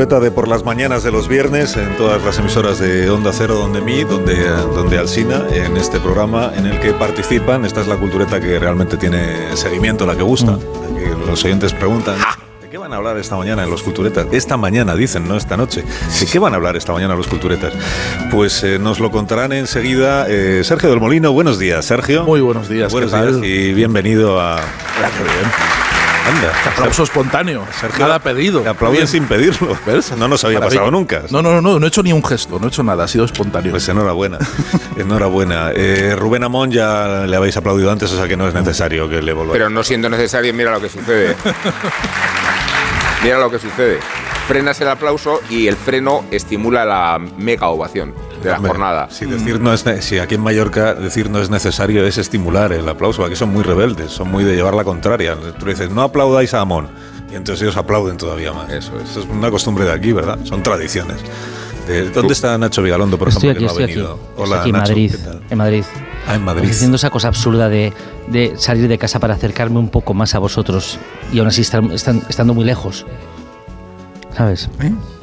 Cultureta de por las mañanas de los viernes en todas las emisoras de Onda Cero, donde mí, donde, donde Alsina, en este programa en el que participan. Esta es la cultureta que realmente tiene seguimiento, la que gusta. la que los oyentes preguntan. ¿De qué van a hablar esta mañana en los culturetas? Esta mañana, dicen, no esta noche. ¿De qué van a hablar esta mañana los culturetas? Pues eh, nos lo contarán enseguida eh, Sergio del Molino. Buenos días, Sergio. Muy buenos días. Buenos ¿qué tal? días y bienvenido a... Qué bien. Anda, Aplauso espontáneo. Sergio, Nada pedido. Te aplauden sin pedirlo. ¿Ves? No nos había Maravilla. pasado nunca. No, no, no, no, no he hecho ni un gesto, no he hecho nada, ha sido espontáneo. Pues enhorabuena, enhorabuena. Eh, Rubén Amón ya le habéis aplaudido antes, o sea que no es necesario que le volváis. Pero no siendo necesario, mira lo que sucede. mira lo que sucede. Frenas el aplauso y el freno estimula la mega ovación de la Hombre, jornada. Si, decir no es, si aquí en Mallorca decir no es necesario es estimular el aplauso, aquí son muy rebeldes, son muy de llevar la contraria. Tú le dices, no aplaudáis a Amón, y entonces ellos aplauden todavía más. Eso es. Eso es una costumbre de aquí, ¿verdad? Son tradiciones. De- ¿Dónde está Nacho Vigalondo, por Estoy ejemplo, aquí, que no ha estoy aquí. venido? Estoy Hola, aquí en Nacho, Madrid. ¿qué tal? En Madrid. Ah, en Madrid. Haciendo esa cosa absurda de, de salir de casa para acercarme un poco más a vosotros y aún así estar, estan- estando muy lejos. ¿Sabes?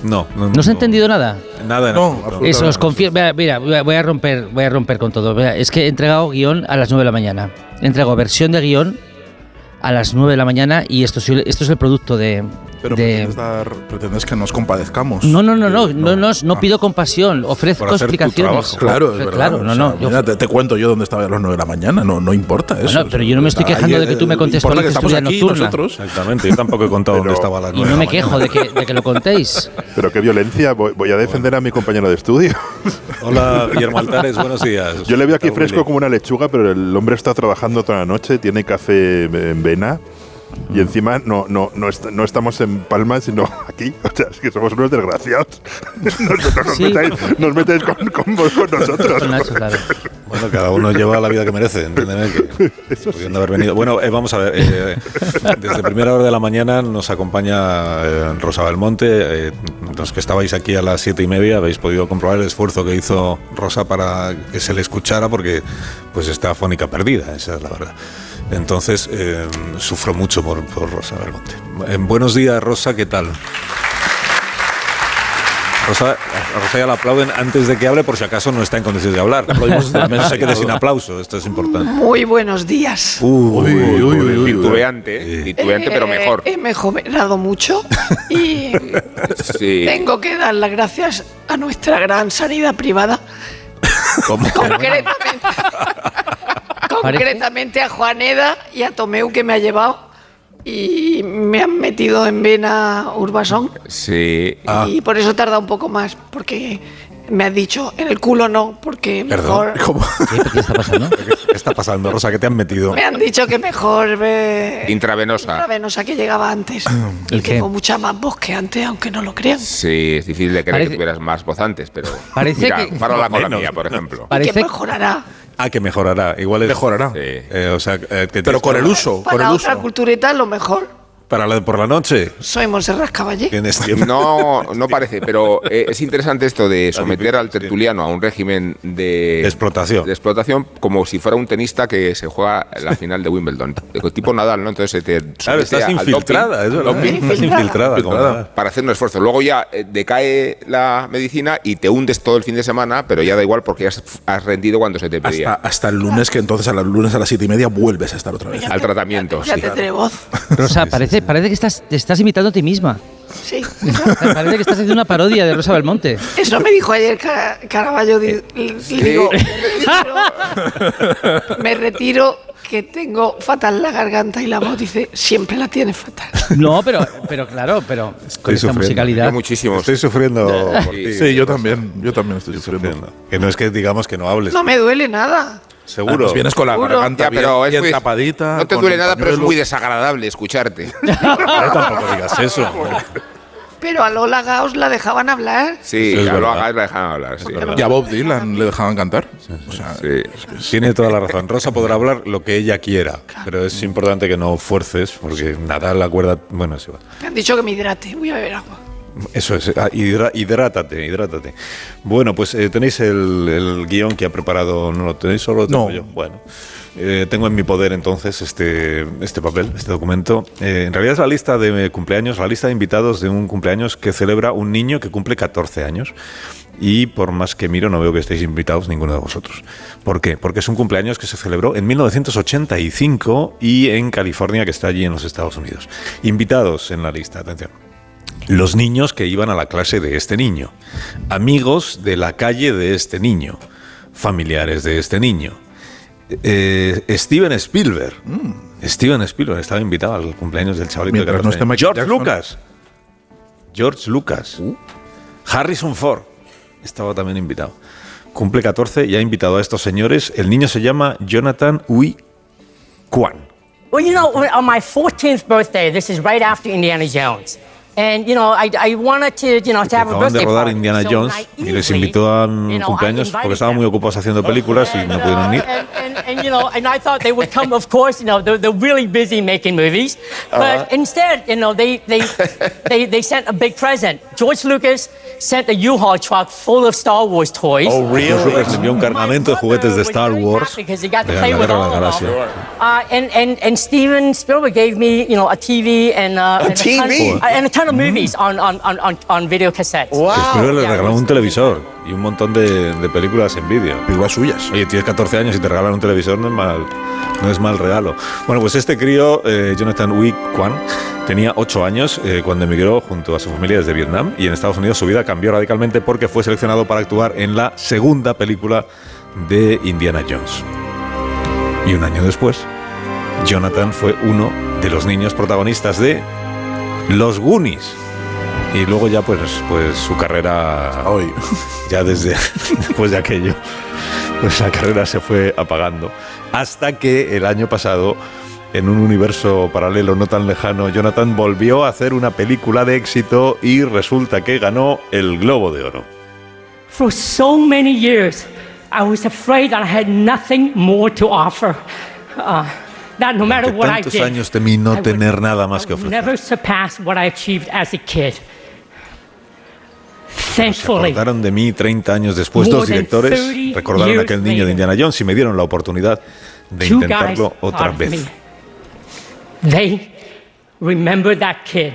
No, no, ¿No os ha entendido nada? Nada, No, no. Eso os confío. Mira, mira, voy a- romper, voy a romper con todo. Mira, es que he entregado guion a las 9 de la mañana. He entregado versión de guion a las 9 de la mañana y esto, es- esto es el producto de. Pero de- pretendes, dar- pretendes que nos compadezcamos. no, no, no, no, no, no, no Ah. pido compasión, ofrezco explicaciones. trabajo. Claro, es verdad. Claro, o no, sea, no. yo- mira, te, te cuento yo dónde estaba a las 9 de la mañana, no, no importa eso. Bueno, pero yo no me estoy quejando de que tú me Importa que contextualices tu estamos aquí nocturna. nosotros. Exactamente, yo tampoco he contado Pero- dónde estaba a las Y nueve no de me quejo de que, de que lo contéis. Pero qué violencia, voy, voy a defender a mi compañero de estudio. Hola, Guillermo Altares, buenos días. Yo le veo aquí fresco como una lechuga, pero el hombre está trabajando toda la noche, tiene café en vena y encima no, no, no, est- no estamos en Palma, sino aquí. O sea, es que somos unos desgraciados. Nos, nos- nos Sí. metáis, nos metéis con, con vos, con nosotros. Con Nacho, claro. Bueno, cada uno lleva la vida que merece, entiéndeme que pudiendo haber venido. Bueno, eh, vamos a ver, eh, desde primera hora de la mañana nos acompaña eh, Rosa Belmonte. eh, los que estabais aquí a las siete y media habéis podido comprobar el esfuerzo que hizo Rosa para que se le escuchara porque pues está afónica perdida, esa es la verdad. Entonces, eh, sufro mucho por, por Rosa Belmonte. Eh, buenos días, Rosa, ¿qué tal? Rosa, a Rosa ya la aplauden antes de que hable por si acaso no está en condiciones de hablar. No se quede sin aplauso, esto es importante. Muy buenos días. Uy, Uy, uy, uy, uy. Titubeante, ¿eh? titubeante, pero Eh, mejor. He mejorado mucho y Sí. tengo que dar las gracias a nuestra gran sanidad privada, concretamente, concretamente a Juaneda y a Tomeu que me ha llevado y me han metido en vena Urbasón Sí. y por eso tarda un poco más porque me has dicho en el culo no porque Perdón, mejor ¿Cómo? ¿Qué, qué está pasando? ¿Qué está pasando, Rosa? ¿Qué te han metido? me han dicho que mejor eh, Intravenosa. intravenosa que llegaba antes. y ¿El qué? tengo mucha más voz que antes, aunque no lo crean. Sí, es difícil de creer Parece- que tuvieras más voz antes, pero. Parece Mira, que- con la mía, por ejemplo. Que Parece, mejorará. Ah, que mejorará. Igual es. Mejorará. Sí. Eh, o sea, eh, que Pero con el uso, con el Para otra uso. cultureta, lo mejor. Para la de por la noche. Soy Monserrat Caballé. Tienes tiempo. No, no parece, pero eh, es interesante esto de someter al tertuliano a un régimen de, De explotación. de explotación como si fuera un tenista que se juega la final de Wimbledon. Tipo Nadal, ¿no? Entonces se te Claro, somete estás al infiltrada, doping, es verdad. doping, Estás infiltrada. como Infiltrada. nada. para hacer un esfuerzo. Luego ya eh, decae la medicina y te hundes todo el fin de semana, pero ya da igual porque ya has, has rendido cuando se te pedía. Hasta, hasta el lunes, que entonces a los lunes a las 7 y media vuelves a estar otra vez. Al tratamiento, Ya sí. tendré voz. Rosa, parece, parece que estás, te estás imitando a ti misma. Sí. Parece que estás haciendo una parodia de Rosa Belmonte. Eso me dijo ayer Ca- Caraballo. di- le digo, me retiro, me retiro, que tengo fatal la garganta y la voz. Dice, siempre la tiene fatal. No, pero, pero claro, pero con Estoy esta sufriendo. musicalidad. Yo muchísimos. Estoy sufriendo por ti. Sí, yo también, yo también estoy sufriendo. Sufriendo. Que no es que digamos que no hables. No me duele nada. Seguro. Pues vienes con la Seguro. garganta Ya, bien, pero es bien muy- tapadita. No te duele el nada, pero es muy desagradable escucharte. Pero tampoco digas eso. Pero a Lola Gaos la dejaban hablar. Sí, Eso es ya lo verdad. hagáis, la dejan hablar. Sí. Y a Bob Dylan le dejaban cantar. O sea, Sí. Tiene toda la razón. Rosa podrá hablar lo que ella quiera, pero es importante que no fuerces, porque nada la cuerda. Bueno, eso va. Me han dicho que me hidrate. Voy a beber agua. Eso es, ah, hidra- hidrátate, hidrátate. Bueno, pues eh, tenéis el, el guion que ha preparado, ¿no lo tenéis solo lo tengo No. yo? Bueno, eh, tengo en mi poder entonces este, este papel, este documento. Eh, en realidad es la lista de cumpleaños, la lista de invitados de un cumpleaños que celebra un niño que cumple 14 años. Y por más que miro, no veo que estéis invitados ninguno de vosotros. ¿Por qué? Porque es un cumpleaños que se celebró en 1985 y en California, que está allí en los Estados Unidos. Invitados en la lista, atención los niños que iban a la clase de este niño, amigos de la calle de este niño, familiares de este niño. Eh, Steven Spielberg. Steven Spielberg estaba invitado al cumpleaños del chavalito de Mientras no 14 esté años. Michael George Jackson. Lucas. George Lucas. Harrison Ford estaba también invitado. Cumple 14 y ha invitado a estos señores. El niño se llama Jonathan Ui Kwan. Well, you know, on my 14th birthday, this is right after Indiana Jones. And, you know, I, I wanted to, you know, to have a Acaban de birthday rodar party. Indiana So Jones naively, y les invitó a un you know, I cumpleaños porque invited estaban them. muy ocupados haciendo películas y no pudieron ir. And, and, and, you know, and I thought they would come, of course, you know, they're, they're really busy making movies. But instead, you know, they, they, they, they sent a big present. George Lucas sent a U-Haul truck full of Star Wars toys. George Lucas envió un cargamento de juguetes de Star Wars de Because he got to la play with Guerra de all la of them. Galaxia. Uh, and, and, and Steven Spielberg gave me, you know, a TV and, uh, and, TV? A ton, and a ton of movies on, on, on, on, on video cassettes. Que Spielberg le it was- un televisor y un montón de, de películas en vídeo. películas suyas. Oye, tienes 14 años y te regalan un televisor, no es mal, no es mal regalo. Bueno, pues este crío, eh, Jonathan Wee Kwan, tenía 8 años eh, cuando emigró junto a su familia desde Vietnam y en Estados Unidos su vida cambió radicalmente porque fue seleccionado para actuar en la segunda película de Indiana Jones. Y un año después, Jonathan fue uno de los niños protagonistas de Los Goonies. Y luego ya pues, pues su carrera Hoy. ya desde después de aquello, pues la carrera se fue apagando. Hasta que el año pasado, en un universo paralelo no tan lejano, Jonathan volvió a hacer una película de éxito y resulta que ganó el Globo de Oro. For so many years, I was afraid that I had nothing more to offer. Uh, that no matter what I did, años temí I no would- tener nada más que I would ofrecer. never surpass what I achieved as a kid. Se Thankfully, acordaron de mí 30 años después, dos directores 30 recordaron a aquel niño de. Indiana Jones y me dieron la oportunidad de intentarlo otra vez. me. They remembered that kid.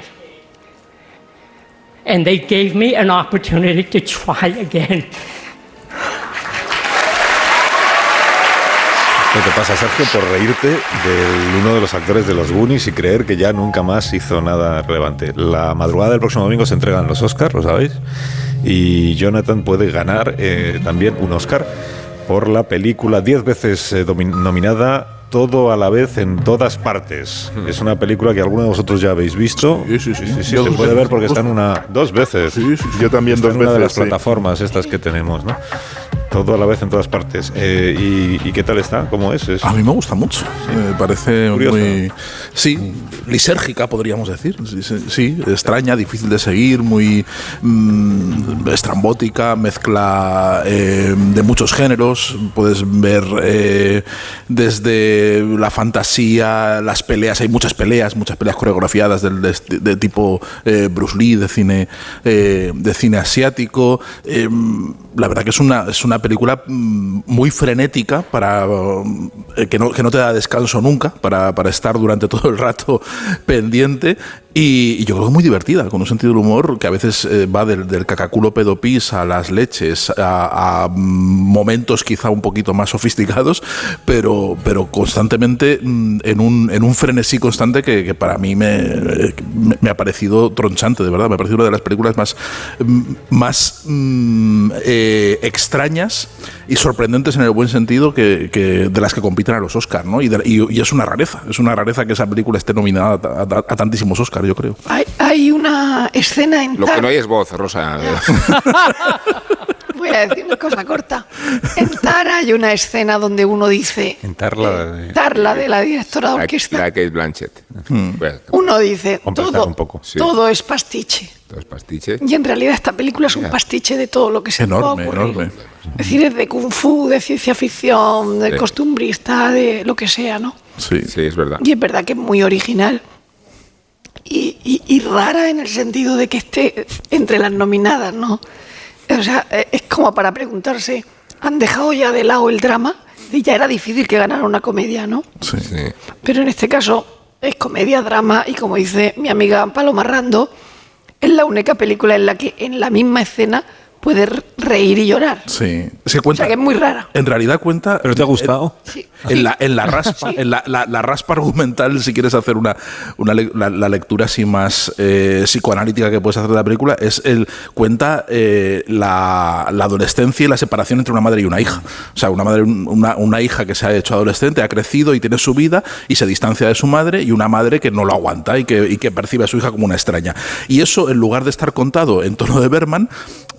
And they gave me an opportunity to try again. ¿Qué te pasa, Sergio, por reírte de uno de los actores de los Goonies y creer que ya nunca más hizo nada relevante? La madrugada del próximo domingo se entregan los Oscars, ¿lo sabéis? Y Jonathan puede ganar eh, también un Oscar por la película 10 veces eh, nominada Todo a la vez en todas partes. Es una película que alguno de vosotros ya habéis visto. Sí, sí, sí. sí, se Dos puede veces. ver porque está en una... Dos veces. Sí, sí, yo también Está dos en una de las veces. sí. plataformas estas que tenemos, ¿no? Todo a la vez en todas partes. Eh, y, y qué tal está? ¿Cómo es? Es- A mí me gusta mucho. Me parece Curioso. muy. Sí, lisérgica, podríamos decir. Sí, sí, sí, extraña, difícil de seguir, muy mm, estrambótica, mezcla eh, de muchos géneros. Puedes ver eh, desde la fantasía, las peleas. Hay muchas peleas, muchas peleas coreografiadas del- de, de tipo Bruce Lee, de cine, de cine asiático. La verdad que es una, es una película mm, muy frenética para eh, que, no, que no te da descanso nunca, para, para estar durante todo el rato pendiente. Y, yo creo que muy divertida, con un sentido del humor que a veces eh, va del, del cacaculo pedopis a las leches, a, a momentos quizá un poquito más sofisticados, pero, pero constantemente mm, en un, en un frenesí constante que, para mí me, me, ha parecido tronchante, de verdad. Me ha parecido una de las películas más, mm, más mm, eh, extrañas y sorprendentes en el buen sentido que, de las que compiten a los Oscars, ¿no? Y, es una rareza, es una rareza que esa película esté nominada a- a tantísimos Oscars, yo creo. Hay, hay una escena en Lo que no hay es voz, Rosa. Voy a decir una cosa corta. En Tara hay una escena donde uno dice. En Tarla de- Tarla de la directora de orquesta. la Kate Blanchett. Bueno, Uno dice, todo, un poco. Todo es pastiche. dos pastiches. Y en realidad esta película es un pastiche de todo lo que se Enorme, enorme. Es decir, es de kung fu, de ciencia ficción, de Sí. costumbrista, de lo que sea, ¿no? Sí. Sí, es verdad. Y es verdad que es muy original. Y, y- y rara en el sentido de que esté entre las nominadas, ¿no? O sea, eh, es como para preguntarse, ¿han dejado ya de lado el drama? Y ya era difícil que ganara una comedia, ¿no? Sí. Sí. Pero en este caso es comedia, drama y como dice mi amiga Paloma Rando, es la única película en la que en la misma escena puedes reír y llorar. Sí. Se O cuenta. sea que es muy rara. En realidad cuenta. ¿Pero te ha gustado? Sí. En la, en la raspa, en la, la- la raspa argumental, si quieres hacer una, una la, la lectura así más eh, psicoanalítica que puedes hacer de la película, es el cuenta eh, la, la adolescencia y la separación entre una madre y una hija. O sea, una madre, una, una hija que se ha hecho adolescente, ha crecido y tiene su vida y se distancia de su madre, y una madre que no lo aguanta y que, y que percibe a su hija como una extraña. Y eso, en lugar de estar contado en tono de Berman,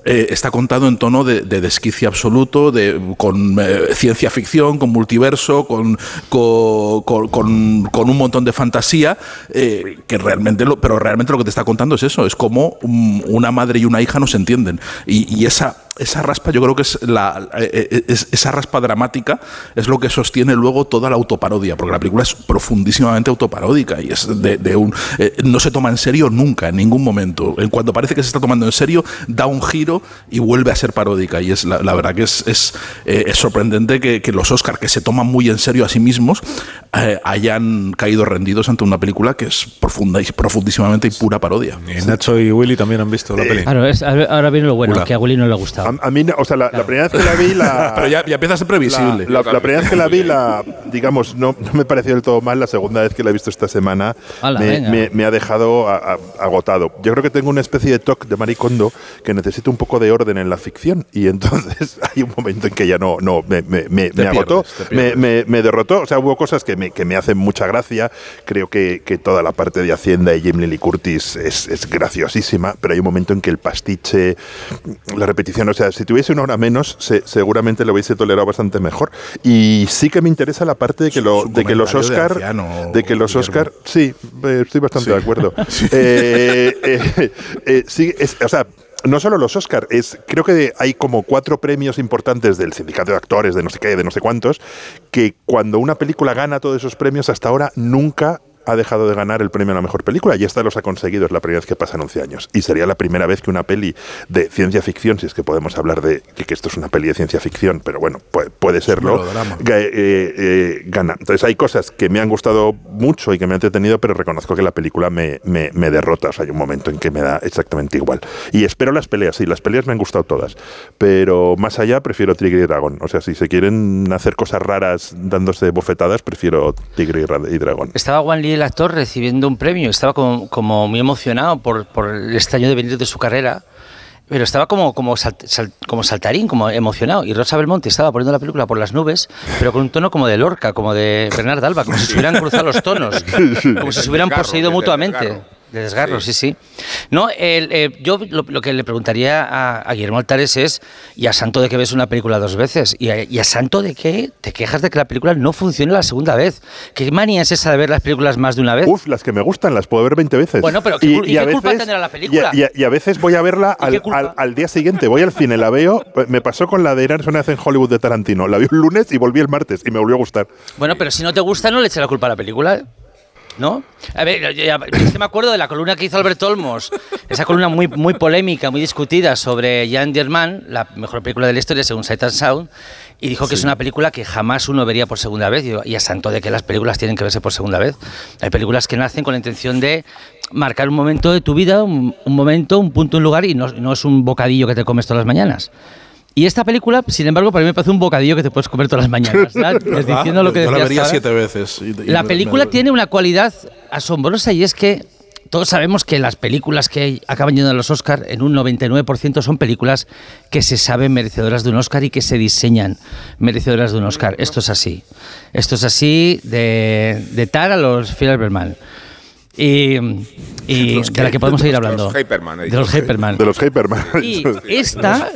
eh, está contado en tono de, de desquicia absoluto, de, con eh, ciencia ficción, con multiverso, con, co- con, con- con un montón de fantasía, eh, que realmente lo, pero realmente lo que te está contando es eso, es como un- una madre y una hija no se entienden. Y esa, esa raspa, yo creo que es, la, eh, eh, es- esa raspa dramática es lo que sostiene luego toda la autoparodia, porque la película es profundísimamente autoparódica y es de, de un eh, no se toma en serio nunca, en ningún momento. En cuanto parece que se está tomando en serio, da un giro y vuelve a ser paródica. Y es la, la verdad que es, es, eh, es sorprendente que, que los Oscars, que se toman muy en serio a sí mismos, eh, hayan caído rendidos ante una película que es profunda y profundísimamente y pura parodia. Y Nacho y Willy también han visto la. Claro, es- ahora viene lo bueno, Hola. que a Willy no le ha gustado. A, a mí, o sea, la, la primera vez que la vi, la. Pero ya, ya empieza a ser previsible. La, la- la primera vez que la vi, la, digamos, no, no me pareció del todo mal. La segunda vez que la he visto esta semana me, me- me ha dejado a- a- agotado. Yo creo que tengo una especie de toque de maricondo que necesito un poco de orden en la ficción y entonces hay un momento en que ya no, no me, me- me- Te me agotó, pierdes, te me, pierdes. me- me derrotó. O sea, hubo cosas que me, que me hacen mucha gracia. Creo que, que toda la parte de Hacienda y Jamie Lee Curtis es, es graciosísima, pero hay un momento en que el pastiche, la repetición, o sea, si tuviese una hora menos, se- seguramente lo hubiese tolerado bastante mejor. Y sí que me interesa la parte de que, lo, de que los de Oscar, anciano, de que los. Oscar, sí, eh, estoy bastante Sí. de acuerdo. Eh, eh, eh, sí, es- o sea, no solo los Oscar, es, creo que hay como cuatro premios importantes del sindicato de actores, de no sé qué, de no sé cuántos, que cuando una película gana todos esos premios hasta ahora nunca ha dejado de ganar el premio a la mejor película y esta los ha conseguido, es la primera vez que pasan 11 años. Y sería la primera vez que una peli de ciencia ficción, si es que podemos hablar de que, que esto es una peli de ciencia ficción, pero bueno, puede, puede serlo, eh, eh, gana. Entonces hay cosas que me han gustado mucho y que me han entretenido, pero reconozco que la película me, me, me derrota. O sea, hay un momento en que me da exactamente igual. Y espero las peleas, sí, las peleas me han gustado todas. Pero más allá prefiero Tigre y Dragón. O sea, si se quieren hacer cosas raras dándose bofetadas, prefiero Tigre y Dragón. Estaba Juan Lee, el actor, recibiendo un premio. Estaba como, como muy emocionado por, por el extraño devenir de su carrera. Pero estaba como, como, salt- sal- como saltarín, como emocionado. Y Rosa Belmonte estaba poniendo la película por las nubes, pero con un tono como de Lorca, como de Bernard Alba, como si se hubieran cruzado los tonos, como si se hubieran poseído de mutuamente. De desgarro, Sí. sí, sí. No, el, eh, yo lo, lo que le preguntaría a, a Guillermo Altares es, ¿y a santo de que ves una película dos veces? ¿Y a, y a santo de que te quejas de que la película no funcione la segunda vez? ¿Qué manía es esa de ver las películas más de una vez? Uf, las que me gustan, las puedo ver 20 veces. Bueno, pero ¿qué y qué culpa tendrá la película? Y a, veces voy a verla ¿Y qué al, al- al día siguiente. Voy al cine, la veo. Me pasó con la de Sonas en Hollywood de Tarantino. La vi un lunes y volví el martes y me volvió a gustar. Bueno, pero si no te gusta, no le eches la culpa a la película. ¿No? A ver, ya- es que me acuerdo de la columna que hizo Alberto Olmos esa columna muy, muy polémica, muy discutida sobre Jan German, la mejor película de la historia según Sight and Sound, y dijo que es una película que jamás uno vería por segunda vez. Y, yo, y a santo de que las películas tienen que verse por segunda vez. Hay películas que nacen con la intención de marcar un momento de tu vida, un, un momento, un punto, un lugar, y no, no es un bocadillo que te comes todas las mañanas. Y esta película, sin embargo, para mí me parece un bocadillo que te puedes comer todas las mañanas. diciendo lo que Yo la vería siete veces. y- y La película me- tiene una cualidad asombrosa y es que todos sabemos que las películas que acaban yendo a los Oscar en un 99% son películas que se saben merecedoras de un Oscar y que se diseñan merecedoras de un Oscar. Esto es así. Esto es así de, de Tar a los. Y, y Los de la que- podemos seguir los hablando. Hyperman, de los. Hyperman. De los Hyperman. Y esta,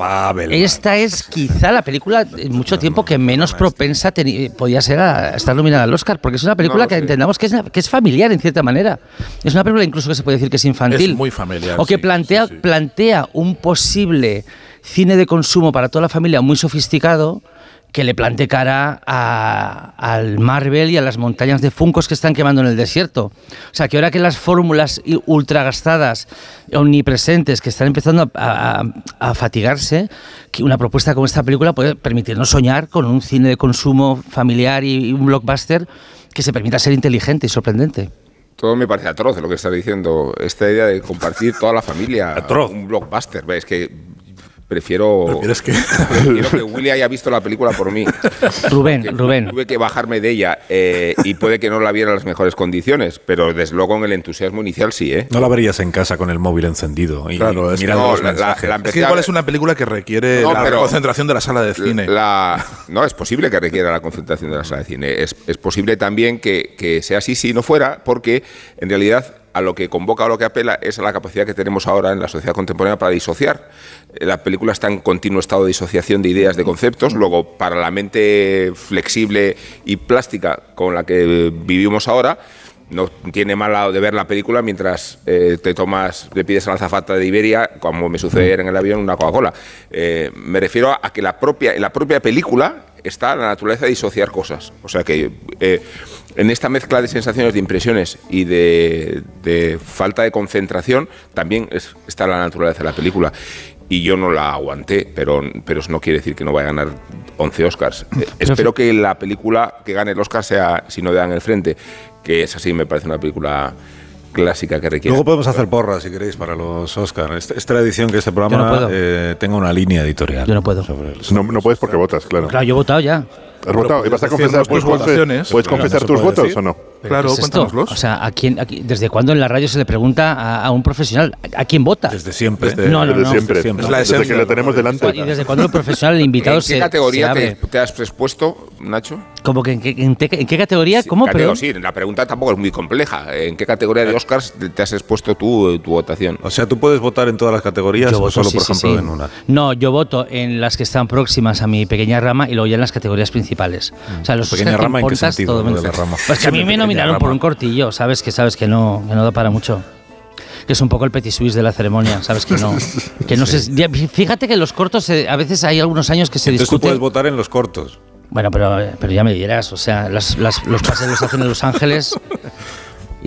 esta es quizá la película en mucho tiempo que menos propensa teni- podía ser a estar nominada al Oscar, porque es una película No que entendamos que es, que es familiar en cierta manera. Es una película incluso que se puede decir que es infantil. Es muy familiar, O que sí, plantea, sí, sí. plantea un posible cine de consumo para toda la familia muy sofisticado que le plante cara a- al Marvel y a las montañas de funcos que están quemando en el desierto. O sea, que ahora que las fórmulas i- ultra gastadas, omnipresentes, que están empezando a, a- a fatigarse, que una propuesta como esta película puede permitirnos soñar con un cine de consumo familiar y, y un blockbuster que se permita ser inteligente y sorprendente. Todo me parece atroz lo que estás diciendo. Esta idea de compartir toda la familia. Atroz. Un blockbuster. Es que prefiero. Prefieres que- prefiero que Willy haya visto la película por mí. Rubén, Que Rubén. Tuve que bajarme de ella eh, y puede que no la viera en las mejores condiciones, pero desde luego en el entusiasmo inicial sí, ¿eh? No la verías en casa con el móvil encendido y Claro, es mirando no, los la- la- mensajes. la- Es que igual es una película que requiere No, la pero- concentración de la sala de cine. La, no, es posible que requiera la concentración de la sala de cine. Es, es posible también que, que sea así si no fuera, porque en realidad a lo que convoca o lo que apela es a la capacidad que tenemos ahora en la sociedad contemporánea para disociar. Eh, La película está en continuo estado de disociación de ideas, de conceptos. Luego, para la mente flexible y plástica con la que vivimos ahora, no tiene mala de ver la película mientras eh, te tomas, le pides a la azafata de Iberia, como me sucede ayer en el avión, una Coca-Cola. Eh, me refiero a que la propia, en la propia película está la naturaleza de disociar cosas. O sea que eh, en esta mezcla de sensaciones, de impresiones y de, de falta de concentración, también es- está la naturaleza de la película. Y yo no la aguanté, pero, pero eso no quiere decir que no vaya a ganar 11 Oscars. Eh, espero que la película que gane el Oscar sea Si no dan el frente, que es así, me parece una película clásica que requiere. Luego podemos hacer porras, si queréis, para los Oscars. Esta, esta edición que este no programa puedo. eh, tenga una línea editorial. Yo no puedo. sobre el- No, no puedes porque votas, claro. Claro, yo he votado ya. ¿Has votado? ¿Y vas a confesar puedes, tus confe- votaciones. ¿Puedes confesar tus votos o no? ¿Pero Claro, es cuéntanoslos. O sea, ¿a quién, a quién- ¿desde cuándo en la radio se le pregunta a, a un profesional a quién vota? Desde siempre. Desde- No, no, Desde no. siempre. siempre. Es la Desde que lo tenemos delante. ¿Y desde cuándo el profesional, el invitado ¿En se qué categoría se te, abre? te has expuesto, Nacho? ¿Cómo que en, qué- en qué- en qué categoría? Sí, ¿Cómo? catego- sí, la pregunta tampoco es muy compleja. ¿En qué categoría de Oscars te- te has expuesto tú tu votación? O sea, tú puedes votar en todas las categorías Yo o voto, solo, sí, por ejemplo, sí. en una. No, yo voto en las que están próximas a mi pequeña rama y luego ya en las categorías principales. O sea, los Pequeña rama, ¿en qué sentido, todo lo de menos- la rama? Pues que a mí me por rama. un cortillo, ¿sabes? Que sabes que no, que no da para mucho. Que es un poco el petit suisse de la ceremonia, ¿sabes? Que no. Que no se- ya, Fíjate que los cortos, eh, a veces hay algunos años que se Entonces tú discute. puedes votar en los cortos. Bueno, pero, pero ya me dirás, o sea, las- las- los pases los hacen en Los Ángeles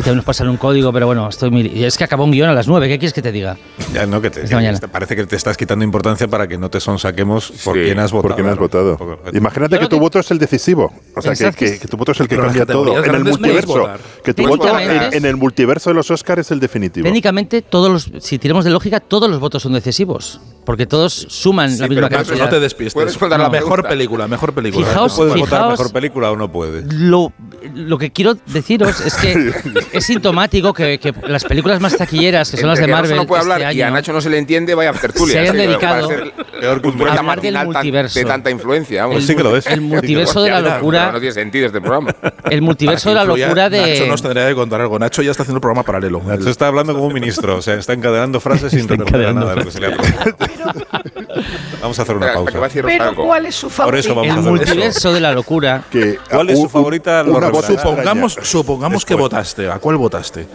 y también nos pasan un código, pero bueno, estoy muy... y Es que acabó un guion a las 9, ¿qué quieres que te diga? Ya, no, que te, Esta mañana. te parece que te estás quitando importancia para que no te sonsaquemos por Sí, quién has votado. ¿Por quién has votado? Imagínate que tu voto es el decisivo. O sea, que, tu voto es el que cambia todo. En el multiverso. Que tu voto en el multiverso de los Oscars es el definitivo. Técnicamente, todos los, si tiramos de lógica, todos los votos son decisivos, porque todos suman la Sí, misma pero no- cantidad. No te despistes. Puedes contar la mejor película, mejor película. Fijaos- ¿Puedes votar Fijaos- mejor película o no puedes? Lo, lo que quiero deciros es que es sintomático que, que las películas más taquilleras, que son las de Entre que Rosa Marvel, no puede este hablar y a año, Nacho no se le entiende, vaya tertulia. Se hayan dedicado para ser Peor un cultura hablar del matinal tan- multiverso. de tanta influencia. vamos. Pues sí que lo es. el multiverso de la locura, No tiene sentido este programa. el multiverso de la locura Nacho de... nos tendría que contar algo. Nacho ya está haciendo el programa paralelo. Nacho está hablando como un ministro, o sea, está encadenando frases sin a encadenando nada Vamos a hacer una a pausa. Pero. ¿cuál es su Por favorito? eso vamos a El multiverso de la locura. Que, ¿Cuál es su favorita? una. Supongamos, supongamos que votaste. ¿A cuál votaste?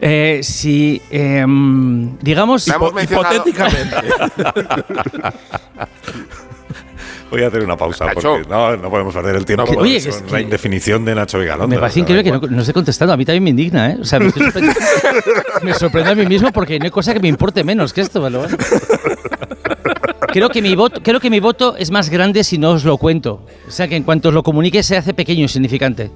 Eh, si, em, digamos, mencionado. Hipotéticamente. Voy a hacer una pausa Nacho. porque no, no podemos perder el tiempo. Oye, es la que- indefinición de Nacho Vigalondo. Me parece increíble que no, no esté contestando. A mí también me indigna, ¿eh? O sea, me, estoy sorprendiendo- me sorprende a mí mismo porque no hay cosa que me importe menos que esto, bueno. Creo que, mi voto, creo que mi voto es más grande si no os lo cuento. O sea, que en cuanto os lo comunique se hace pequeño y significante.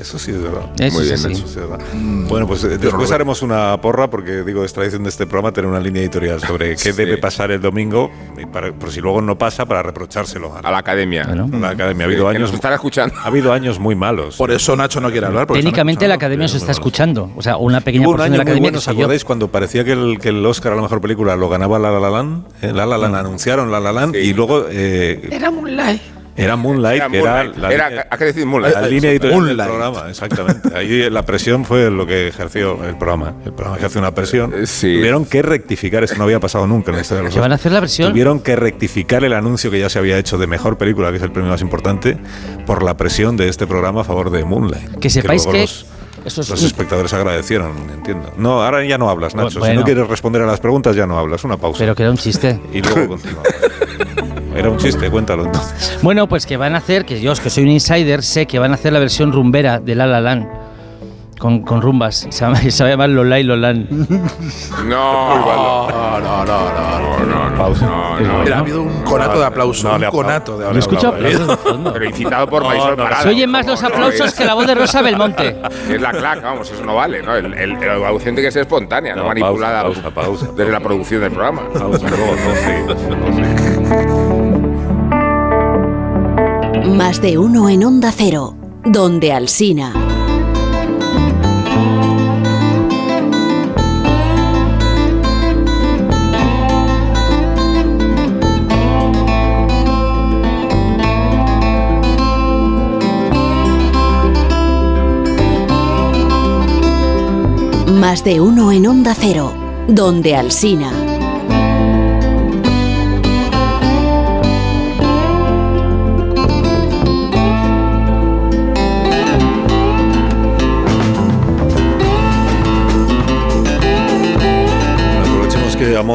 Eso sí es verdad. Eso Muy es bien, así. Eso sí es verdad. Bueno, pues eh, después haremos una porra porque digo, es tradición de este programa tener una línea editorial sobre qué Sí. debe pasar el domingo y para, por si luego no pasa para reprochárselo a, A la academia. Bueno. a la academia. Ha habido Que años nos estará escuchando. ha habido años muy malos. Por eso Nacho no quiere hablar. porque Técnicamente la academia se está escuchando. O sea, una pequeña Hubo un porción de la academia ¿os acordáis? Cuando parecía que el, que el Oscar a la mejor película lo ganaba La La Land, eh, La La Land anunciaron La La Land Sí. y luego eh, Era Moonlight. Era Moonlight, Era que era Moonlight. la Era- línea- ¿A qué decir Moonlight? La línea editorial del Moonlight. programa, exactamente. Ahí la presión fue lo que ejerció el programa. El programa ejerció una presión. Eh, sí. Tuvieron que rectificar, eso no había pasado nunca en la historia de los ¿Que van a hacer la versión? Tuvieron que rectificar el anuncio que ya se había hecho de mejor película, que es el premio más importante, por la presión de este programa a favor de Moonlight. Que sepáis que los, eso es los un- espectadores agradecieron, entiendo. No, ahora ya no hablas, Nacho. Si no quieres responder a las preguntas, ya no hablas. Una pausa. Pero que era un chiste. Y luego continuamos. Era un chiste, cuéntalo entonces. Bueno, pues que van a hacer, que yo, que soy un insider, sé que van a hacer la versión rumbera de La La Land. Con, con rumbas. Se llama- se va a llamar Lolai Lolan. No, No, no, no, no. no, no, Pausa. no, Es no. Mira, ha habido un conato de aplauso. Un conato de Lo escucho aplauso. aplausos de fondo. Pero incitado por Marisol Parada. Se oyen más los aplausos que la voz de Rosa Belmonte. Es la claca, vamos, eso no vale, ¿no? El, el, la evaluación tiene que ser espontánea, no, No, manipulada pausa, pausa, pausa. desde la producción del programa. Pausa, no, sí, no, sí. Más de uno en Onda Cero, donde Alsina. Más de uno en Onda Cero, donde Alsina.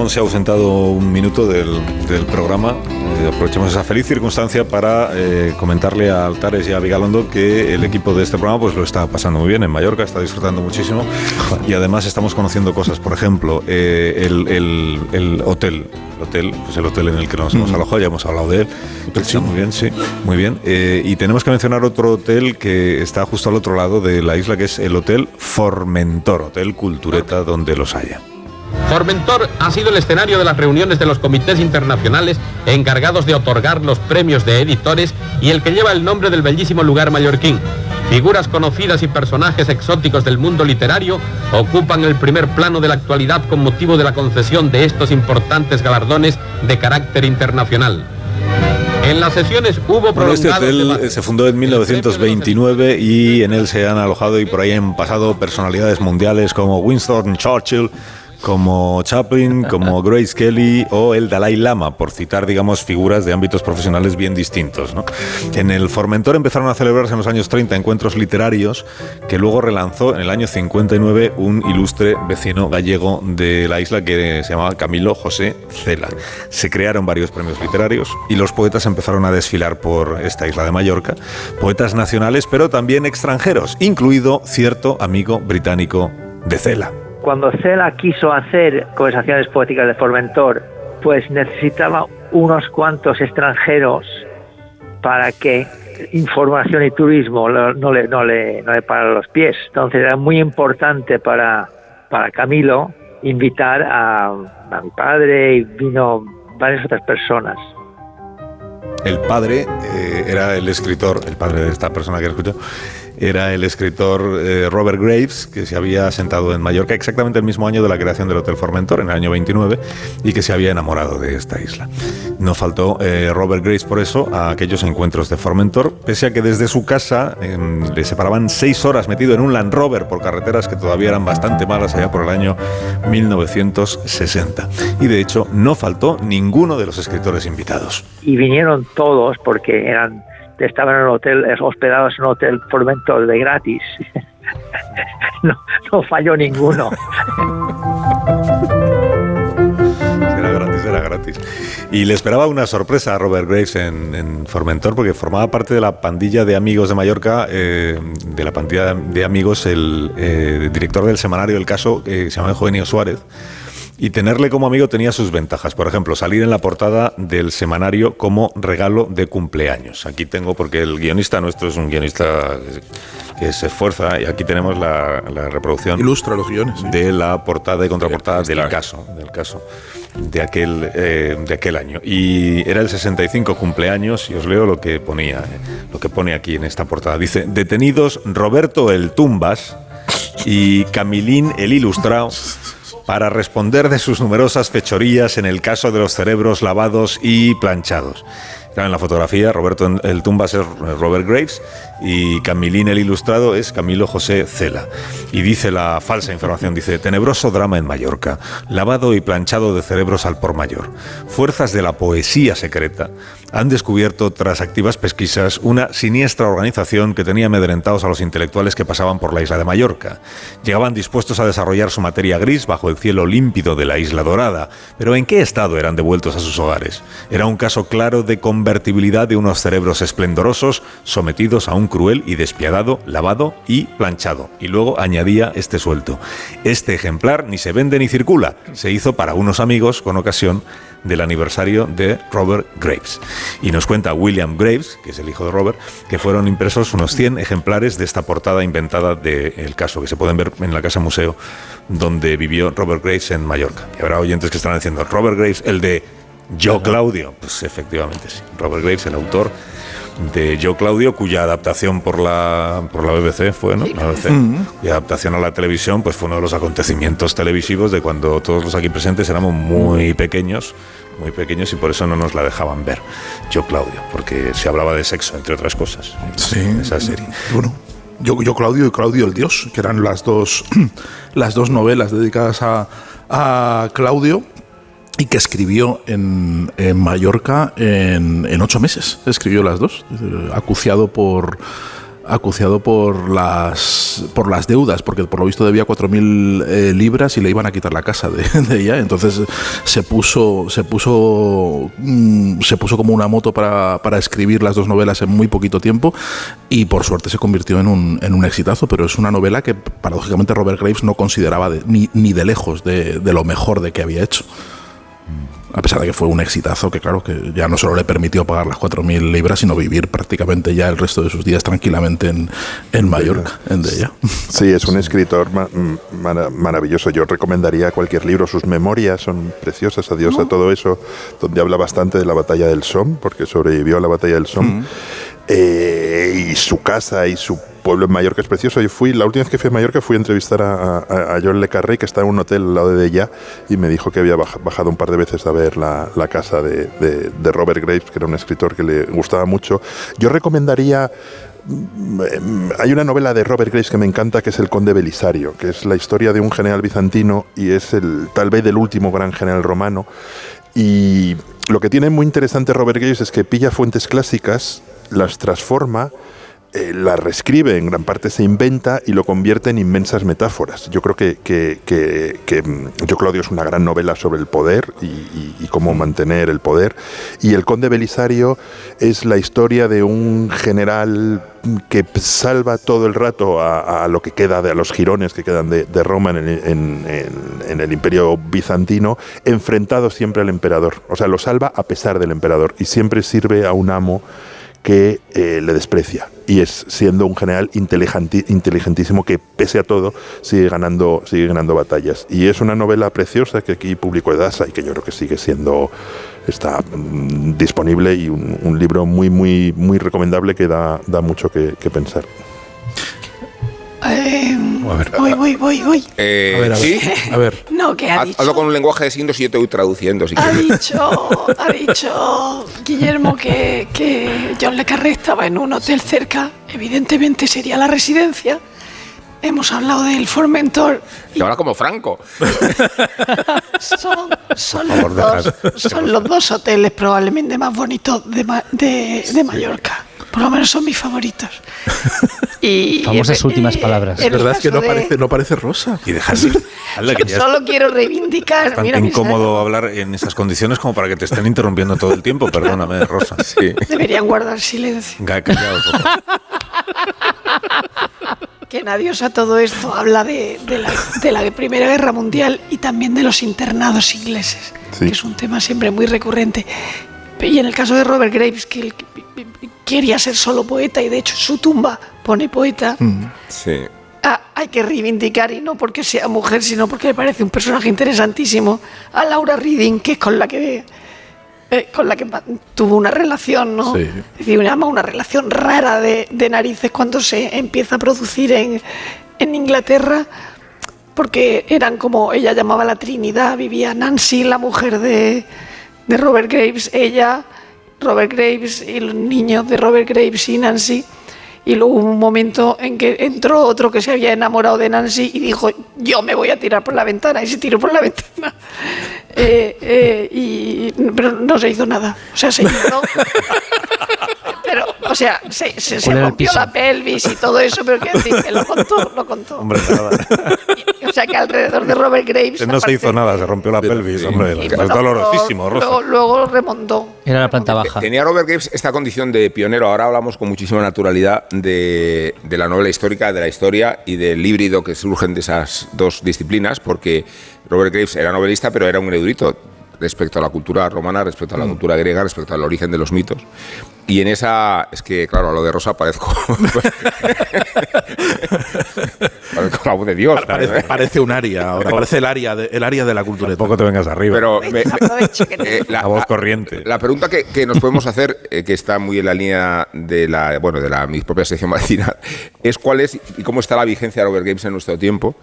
Se ha ausentado un minuto del, del programa. eh, aprovechemos esa feliz circunstancia para eh, comentarle a Altares y a Vigalondo que el equipo de este programa pues lo está pasando muy bien en Mallorca, está disfrutando muchísimo y además estamos conociendo cosas. Por ejemplo, eh, el, el- el hotel, el hotel, pues el hotel en el que nos hemos alojado, ya hemos hablado de él. Está muy bien, sí, muy bien. Eh, y tenemos que mencionar otro hotel que está justo al otro lado de la isla, que es el Hotel Formentor, Hotel Cultureta, donde los haya. Formentor ha sido el escenario de las reuniones de los comités internacionales encargados de otorgar los premios de editores y el que lleva el nombre del bellísimo lugar mallorquín. Figuras conocidas y personajes exóticos del mundo literario ocupan el primer plano de la actualidad con motivo de la concesión de estos importantes galardones de carácter internacional. En las sesiones hubo Bueno, este hotel se fundó en 1929 y en él se han alojado y por ahí han pasado personalidades mundiales como Winston Churchill, como Chaplin, como Grace Kelly o el Dalai Lama, por citar, digamos, figuras de ámbitos profesionales bien distintos. En el Formentor empezaron a celebrarse en los años 30 encuentros literarios que luego relanzó en el año 59 un ilustre vecino gallego de la isla que se llamaba Camilo José Cela. Se crearon varios premios literarios y los poetas empezaron a desfilar por esta isla de Mallorca, poetas nacionales pero también extranjeros, incluido cierto amigo británico de Cela. Cuando Cela quiso hacer conversaciones poéticas de Formentor, pues necesitaba unos cuantos extranjeros para que información y turismo no le, no los pies. Entonces era muy importante para, para Camilo invitar a, a mi padre y vino varias otras personas. El padre eh, era el escritor, el padre de esta persona que escuchado, era el escritor eh, Robert Graves, que se había sentado en Mallorca exactamente el mismo año de la creación del Hotel Formentor, en el año 29, y que se había enamorado de esta isla. No faltó eh, Robert Graves por eso a aquellos encuentros de Formentor, pese a que desde su casa le separaban seis horas metido en un Land Rover por carreteras que todavía eran bastante malas allá por el año 1960. Y de hecho no faltó ninguno de los escritores invitados. Y vinieron todos porque eran estaban en un hotel, hospedados en un hotel Formentor de gratis. no, no falló ninguno. Era gratis, era gratis. Y le esperaba una sorpresa a Robert Graves en, en Formentor, porque formaba parte de la pandilla de amigos de Mallorca, eh, de la pandilla de amigos, el eh, director del semanario El Caso, que se llama Eugenio Suárez. Y tenerle como amigo tenía sus ventajas. Por ejemplo, salir en la portada del semanario como regalo de cumpleaños. Aquí tengo, porque el guionista nuestro es un guionista que se esfuerza, y aquí tenemos la, la reproducción. Ilustra los guiones. sí. De la portada y contraportada del caso, del caso de aquel, eh, de aquel año. Y era el 65 cumpleaños, y os leo lo que ponía, eh, lo que pone aquí en esta portada. Dice, detenidos Roberto el Tumbas y Camilín el Ilustrado para responder de sus numerosas fechorías en el caso de los cerebros lavados y planchados. En la fotografía, Roberto el Tumbas es Robert Graves y Camilín el Ilustrado es Camilo José Cela. Y dice la falsa información, dice, tenebroso drama en Mallorca, lavado y planchado de cerebros al por mayor. Fuerzas de la poesía secreta han descubierto, tras activas pesquisas, una siniestra organización que tenía amedrentados a los intelectuales que pasaban por la isla de Mallorca. Llegaban dispuestos a desarrollar su materia gris bajo el cielo límpido de la isla dorada, pero ¿en qué estado eran devueltos a sus hogares? Era un caso claro de convertibilidad de unos cerebros esplendorosos sometidos a un cruel y despiadado lavado y planchado. Y luego añadía este suelto. Este ejemplar ni se vende ni circula. Se hizo para unos amigos con ocasión del aniversario de Robert Graves. Y nos cuenta William Graves, que es el hijo de Robert, que fueron impresos unos 100 ejemplares de esta portada inventada del caso, que se pueden ver en la Casa Museo donde vivió Robert Graves en Mallorca. Y habrá oyentes que están diciendo, Robert Graves, el de Yo Claudio. Pues efectivamente sí. Robert Graves, el autor de Yo Claudio, cuya adaptación por la, por la BBC fue, ¿no? La BBC. Y adaptación a la televisión, pues fue uno de los acontecimientos televisivos de cuando todos los aquí presentes éramos muy pequeños, muy pequeños y por eso no nos la dejaban ver. Yo Claudio, porque se hablaba de sexo, entre otras cosas, Sí. en esa serie. Bueno, yo, yo Claudio y Claudio el Dios, que eran las dos, las dos novelas dedicadas a, a Claudio y que escribió en, Mallorca en, ocho meses. Escribió las dos, eh, acuciado por acuciado por las por las deudas, porque por lo visto debía 4.000 eh, libras y le iban a quitar la casa de, ella. Entonces se puso se puso mm, se puso como una moto para, escribir las dos novelas en muy poquito tiempo y por suerte se convirtió en un, exitazo. Pero es una novela que paradójicamente Robert Graves no consideraba de- ni, ni de lejos de lo mejor de que había hecho. A pesar de que fue un exitazo que, claro, que ya no solo le permitió pagar las 4.000 libras, sino vivir prácticamente ya el resto de sus días tranquilamente en, en Mallorca, en de ella. Sí, es un escritor ma- maravilloso. Yo recomendaría cualquier libro. Sus memorias son preciosas, adiós a todo eso, donde habla bastante de la batalla del Somme, porque sobrevivió a la batalla del Somme. Eh, y su casa y su pueblo en Mallorca es precioso. Yo fui, la última vez que fui a Mallorca fui a entrevistar a, a, a John Le Carré, que está en un hotel al lado de ella, y me dijo que había baja- bajado un par de veces a ver la, casa de, Robert Graves, que era un escritor que le gustaba mucho. Yo recomendaría Mm, hay una novela de Robert Graves que me encanta que es El Conde Belisario, que es la historia de un general bizantino y es el tal vez del último gran general romano. Y lo que tiene muy interesante Robert Graves es que pilla fuentes clásicas, las transforma, eh, las reescribe, en gran parte se inventa y lo convierte en inmensas metáforas. Yo creo que, que, que- que, mm, Yo Claudio es una gran novela sobre el poder y, cómo mantener el poder. Y El Conde Belisario es la historia de un general que salva todo el rato a, lo que queda de a los girones que quedan de, Roma en el, en- en el imperio bizantino, enfrentado siempre al emperador. O sea, lo salva a pesar del emperador y siempre sirve a un amo que eh, le desprecia. Y es siendo un general inteligentísimo que, pese a todo, sigue ganando, sigue ganando batallas. Y es una novela preciosa que aquí publicó Edasa y que yo creo que sigue siendo está mm, disponible y un, un libro muy muy muy recomendable que da, da mucho que pensar. Eh, voy, voy, voy, voy. Eh, A ver, a ver. ¿Sí? A ver. No, que ha dicho, Hazlo con un lenguaje de signos y yo te voy traduciendo. Si ha quieres. dicho, ha dicho Guillermo que, que John Le Carré estaba en un hotel cerca, evidentemente sería la residencia. Hemos hablado del Formentor. Y ahora como Franco. Son, los, dos, son los dos hoteles probablemente más bonitos de, Ma- de, de Mallorca. Por lo menos son mis favoritos. Y, Famosas y- últimas y- palabras. Es verdad que no de- parece, no parece rosa. Y dejarse. Solo quiero reivindicar. mis- incómodo hablar en esas condiciones como para que te estén interrumpiendo todo el tiempo. Perdóname, Rosa. Sí. Deberían guardar silencio. Ca- Callaos, por favor. Que nadiosa todo esto habla de, de la, de la Primera Guerra Mundial y también de los internados ingleses, Sí. que es un tema siempre muy recurrente. Y en el caso de Robert Graves, que él quería ser solo poeta y de hecho su tumba pone poeta, Sí. ah, hay que reivindicar, y no porque sea mujer, sino porque me parece un personaje interesantísimo, a Laura Reading, que es con la que, eh, con la que tuvo una relación, ¿no? Sí. Es decir, una, una relación rara de, de narices cuando se empieza a producir en, en Inglaterra, porque eran como, ella llamaba la Trinidad, vivía Nancy, la mujer de, de Robert Graves, ella, Robert Graves y los niños de Robert Graves y Nancy. Y luego hubo un momento en que entró otro que se había enamorado de Nancy y dijo, yo me voy a tirar por la ventana. Y se tiró por la ventana. Eh, eh, y, pero no se hizo nada. O sea, se hizo... O sea, se, se, se ¿Cuál era el rompió la pelvis y todo eso, pero que decir, que lo contó, lo contó. Hombre, nada. O sea, que alrededor de Robert Graves... No se hizo nada, se rompió la pelvis, hombre. y Es bueno, dolorosísimo, luego, Rosa. luego remontó. Era la planta baja. Tenía Robert Graves esta condición de pionero. Ahora hablamos con muchísima naturalidad de, de la novela histórica, de la historia y del híbrido que surgen de esas dos disciplinas, porque Robert Graves era novelista, pero era un erudito respecto a la cultura romana, respecto a la cultura griega, respecto al origen de los mitos. Y en esa, es que claro, a lo de Rosa parezco, parezco la voz de Dios. Parece, parece un área ahora, parece el área de, el área de la cultura. Tampoco te vengas arriba. Pero me- me- eh, la voz corriente. La pregunta que, que nos podemos hacer, eh, que está muy en la línea de la, bueno, de la mi propia sección matinal, es cuál es y cómo está la vigencia de Robert Games en nuestro tiempo.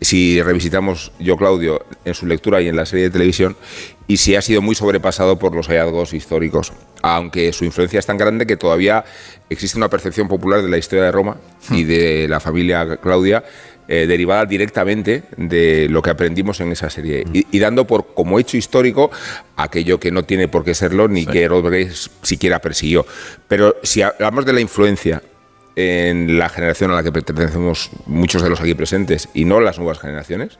Si revisitamos yo, Claudio, en su lectura y en la serie de televisión, y si ha sido muy sobrepasado por los hallazgos históricos, aunque su influencia es tan grande que todavía existe una percepción popular de la historia de Roma y de la familia Claudia eh, derivada directamente de lo que aprendimos en esa serie. Y, y dando por como hecho histórico aquello que no tiene por qué serlo ni que Robert siquiera persiguió. Pero si hablamos de la influencia en la generación a la que pertenecemos muchos de los aquí presentes y no las nuevas generaciones,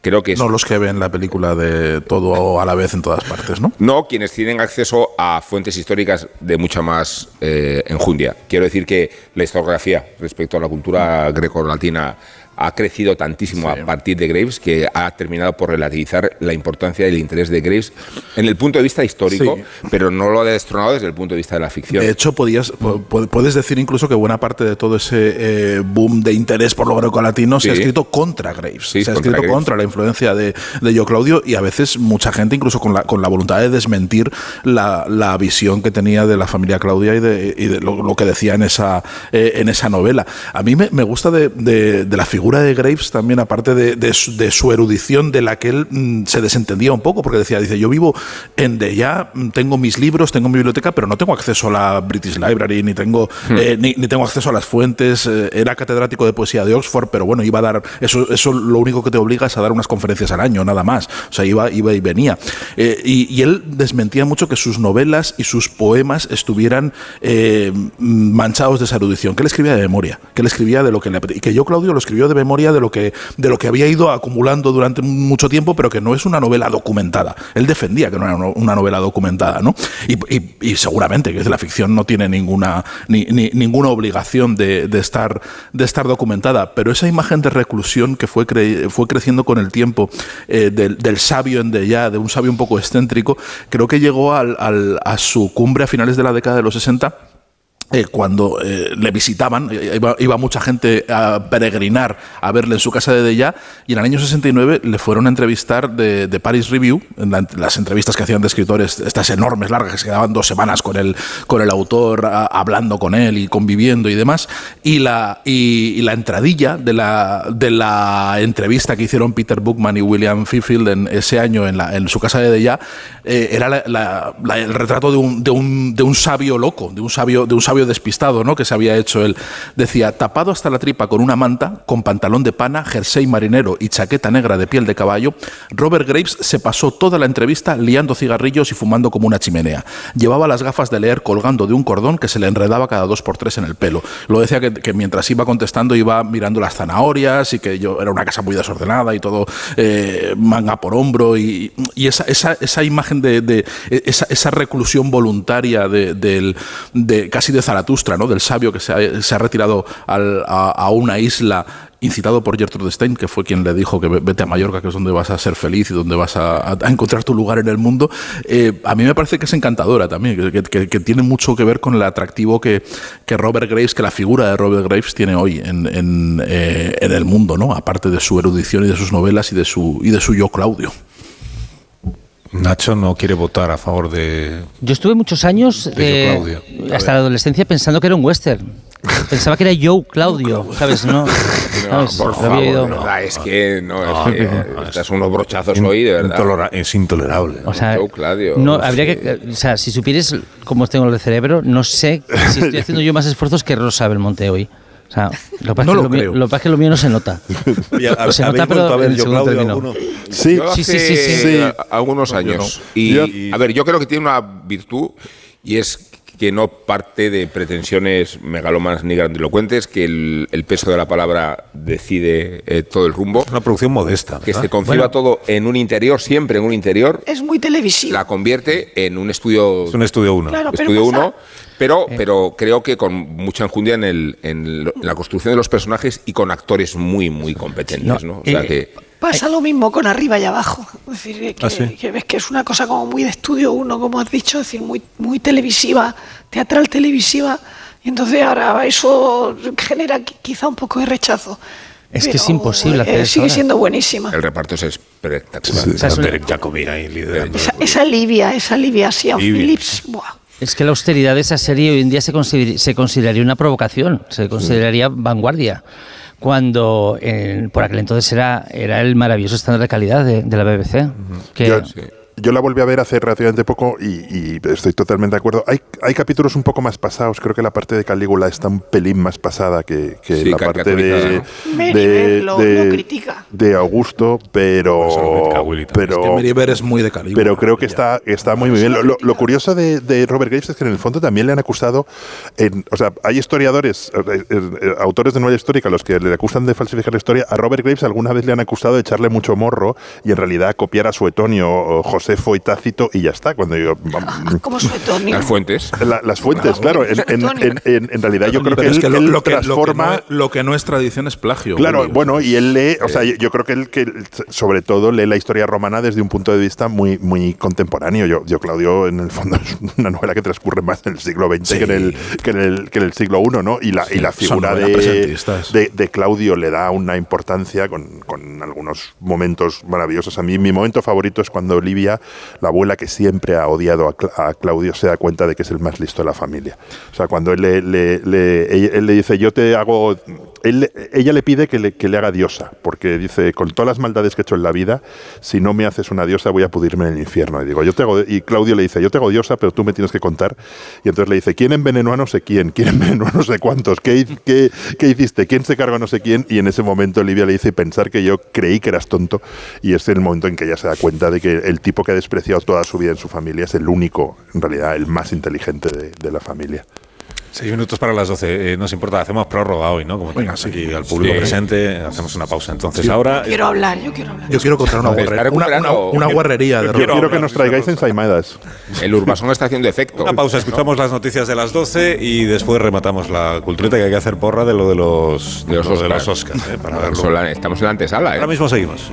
creo que es No los que ven la película de todo a la vez en todas partes, ¿no? no quienes tienen acceso a fuentes históricas de mucha más eh, enjundia. Quiero decir que la historiografía respecto a la cultura greco-latina ha crecido tantísimo a partir de Graves que ha terminado por relativizar la importancia y el interés de Graves en el punto de vista histórico, pero no lo ha destronado desde el punto de vista de la ficción. De hecho, podías, pu- pu- puedes decir incluso que buena parte de todo ese eh, boom de interés por lo greco-latino se ha Sí. escrito contra Graves. Sí, se ha contra escrito Graves. contra la influencia de, de Yo Claudio y a veces mucha gente incluso con la, con la voluntad de desmentir la, la visión que tenía de la familia Claudia y de, y de lo, lo que decía en esa, eh, en esa novela. A mí me, me gusta de, de- de la figura de Graves también, aparte de, de su, de su erudición, de la que él mm, se desentendía un poco, porque decía, dice, yo vivo en Deya, mm, tengo mis libros, tengo mi biblioteca, pero no tengo acceso a la British Library, ni tengo, eh, ni, ni tengo acceso a las fuentes, eh, era catedrático de poesía de Oxford, pero bueno, iba a dar, eso, eso lo único que te obliga es a dar unas conferencias al año, nada más. O sea, iba, iba y venía. Eh, y, y él desmentía mucho que sus novelas y sus poemas estuvieran manchados de esa erudición, que él escribía de memoria, que él escribía de lo que le que yo, Claudio, lo escribió de memoria de lo que, de lo que había ido acumulando durante mucho tiempo, pero que no es una novela documentada. Él defendía que no era una novela documentada, ¿no? Y, seguramente que la ficción no tiene ninguna, ni- ni- ninguna obligación de, de estar, de estar documentada, pero esa imagen de reclusión que fue, cre- fue creciendo con el tiempo eh, del, del sabio en Deya, de un sabio un poco excéntrico, creo que llegó al- al- a su cumbre a finales de la década de los 60 eh, cuando eh, le visitaban, eh, iba, iba mucha gente a peregrinar a verle en su casa de Deya, y en el año 69 le fueron a entrevistar de, de Paris Review, en la- las entrevistas que hacían de escritores, estas enormes, largas, que se quedaban dos semanas con el, con el autor, a- hablando con él y conviviendo y demás, y la, y, y la entradilla de la, de la entrevista que hicieron Peter Bookman y William Fifield en ese año en, la- en su casa de Deya, eh, era la- el retrato de un, de, un, de un sabio loco, de un sabio, de un sabio sabio despistado, ¿no? Que se había hecho él. Decía, tapado hasta la tripa con una manta, con pantalón de pana, jersey marinero y chaqueta negra de piel de caballo, Robert Graves se pasó toda la entrevista liando cigarrillos y fumando como una chimenea. Llevaba las gafas de leer colgando de un cordón que se le enredaba cada dos por tres en el pelo. Lo decía que, que mientras iba contestando iba mirando las zanahorias y que yo era una casa muy desordenada y todo eh, manga por hombro y, y esa, esa, esa imagen de, de- esa, esa reclusión voluntaria de, del- de- casi de Zaratustra, ¿no? del sabio que se ha, retirado a, una isla incitado por Gertrude Stein, que fue quien le dijo que ve- vete a Mallorca, que es donde vas a ser feliz y donde vas a, encontrar tu lugar en el mundo, eh, a mí me parece que es encantadora también, que, tiene mucho que ver con el atractivo que, Robert Graves, que la figura de Robert Graves tiene hoy en, en, eh, en el mundo, ¿no? aparte de su erudición y de sus novelas y de su, y de su yo Claudio. Nacho no quiere votar a favor de. Yo estuve muchos años, De eh, hasta la adolescencia, pensando que era un western. Pensaba que era Joe Claudio, ¿sabes? No, No, ¿sabes? por favor, había de oído. verdad, es que no, No, es que no, no, estás unos brochazos hoy, de verdad. Intolera- es intolerable. O sea, Joe Claudio, no, sí. habría que, o sea, si supieres cómo tengo el cerebro, no sé si estoy haciendo yo más esfuerzos que Rosa Belmonte hoy. Sea, lo que pasa No es que lo mío, lo que pasa es que lo mío no se nota. ¿hab- se nota, pero a ver yo, Claudio, alguno? Sí, Yo Sí, hace sí, sí, sí. eh, algunos años. Y, a ver, yo creo que tiene una virtud y es que no parte de pretensiones megalomanas ni grandilocuentes, que el, el peso de la palabra decide eh, todo el rumbo, Una producción modesta. que se conciba Bueno. todo en un interior, siempre en un interior, Es muy televisivo. la convierte en un estudio Es un estudio uno. Claro, pero Estudio pasa- 1, pero, pero creo que con mucha enjundia en, el, en lo- en la construcción de los personajes y con actores muy, muy competentes. No, ¿no? O sea eh, que Pasa lo mismo con arriba y abajo. Es decir, que, ¿Ah, sí? que ves que es una cosa como muy de estudio uno, como has dicho, es decir, muy, muy televisiva, teatral televisiva. Y entonces ahora eso genera qui- quizá un poco de rechazo. Es que es imposible hacer eh, eso Sigue siendo buenísima. el reparto es espectacular. O sea, es una- Derek Jacobi ahí liderando. Esa, esa Livia, esa Livia Livia. Phillips, buah. Es que la austeridad de esa serie hoy en día se, consider- se consideraría una provocación, se consideraría vanguardia, cuando eh, por aquel entonces era, era el maravilloso estándar de calidad de, de la BBC. que- Yo, yo la volví a ver hace relativamente poco y, y estoy totalmente de acuerdo. Hay, hay capítulos un poco más pasados. Creo que la parte de Calígula está un pelín más pasada que, que Sí, la parte de, caricaturizada, Meribel lo- lo critica. de Augusto, pero, Pues pero, Que Meriver es muy de calibre. pero creo que está, está muy, muy bien. Lo, lo- lo curioso de, de Robert Graves es que en el fondo también le han acusado, en, o sea, hay historiadores, eh, eh, eh, autores de novela histórica, los que le acusan de falsificar la historia. A Robert Graves alguna vez le han acusado de echarle mucho morro y en realidad copiar a Suetonio, o Josefo y Tácito y ya está. Cuando yo, Como Suetonio. Las fuentes. la- las fuentes, claro. En, en- en- en- en realidad yo creo que Pero es él, que lo, él lo que, lo que transforma... no es, lo que no es tradición es plagio. Claro, bueno, y él lee, o sea, yo, yo creo que él, que él, sobre todo lee la historia romana desde un punto de vista muy, muy contemporáneo. Yo, yo Claudio, en el fondo, es una novela que transcurre más en el siglo XX Sí. que, en el, que, en el, que en el siglo I, ¿no? Y la, y la figura de, de Claudio le da una importancia con, con algunos momentos maravillosos. A mí, mi momento favorito es cuando Olivia, la abuela que siempre ha odiado a, Cla- a Claudio, se da cuenta de que es el más listo de la familia. O sea, cuando él le, él- le dice, yo te hago... ella le pide que le, que le haga diosa, porque dice, con todas las maldades que he hecho en la vida, si no me haces una diosa voy a pudrirme en el infierno. Y, digo, yo te hago, y Claudio le dice, yo te hago diosa, pero tú me tienes que contar. Y entonces le dice, ¿quién envenenó a no sé quién? ¿Quién envenenó a no sé cuántos? ¿Qué, qué, qué hiciste? ¿Quién se cargó a no sé quién? Y en ese momento Olivia le dice, pensar que yo creí que eras tonto. Y es el momento en que ella se da cuenta de que el tipo que ha despreciado toda su vida en su familia es el único, en realidad, el más inteligente de, de la familia. Seis minutos para las 12. Eh, nos importa, hacemos prórroga hoy, ¿no? Como tenemos aquí al público Sí. presente, hacemos una pausa. Entonces, ahora. Quiero hablar, yo quiero hablar. Yo quiero contar una, guarrería, una, una- una guarrería de Yo Robert. quiero que nos traigáis ensaimadas. El Urbasón está haciendo efecto. Una pausa, escuchamos las noticias de las 12 y después rematamos la cultureta que hay que hacer porra de lo de los, De los lo de Oscars. los Oscars, eh, para verlo. Estamos en la antesala, ¿eh? Ahora mismo seguimos.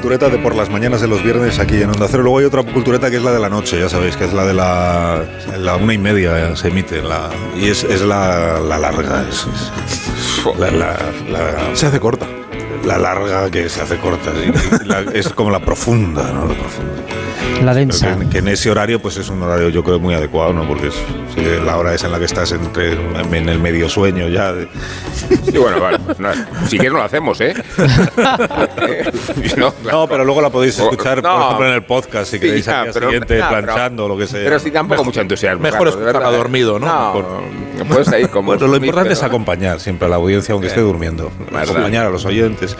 Cultureta de por las mañanas de los viernes aquí en Onda Cero. Luego hay otra cultureta que es la de la noche, ya sabéis, que es la de la, la una y media se emite. La, y es, es la, la larga. es- es- la- Se hace corta. la larga que se hace corta. la- es como la profunda, ¿no? La profunda. La densa. Pero que, que en ese horario, pues es un horario yo creo muy adecuado, ¿no? Porque es, sí, la hora es en la que estás entre, en el medio sueño ya. de- Sí, bueno, vale. nada. Si quieres no lo hacemos, ¿eh? no, No, pero luego la podéis escuchar, no. por ejemplo, en el podcast, si Sí, queréis ya, al día pero- siguiente, pero- planchando o lo que sea. Pero sí, tampoco mucho entusiasmo. mejor de escucharla verdad. dormido, ¿no? No, puedes ahí como. Bueno, lo importante es pero- acompañar siempre a la audiencia, aunque esté durmiendo. Acompañar a los oyentes.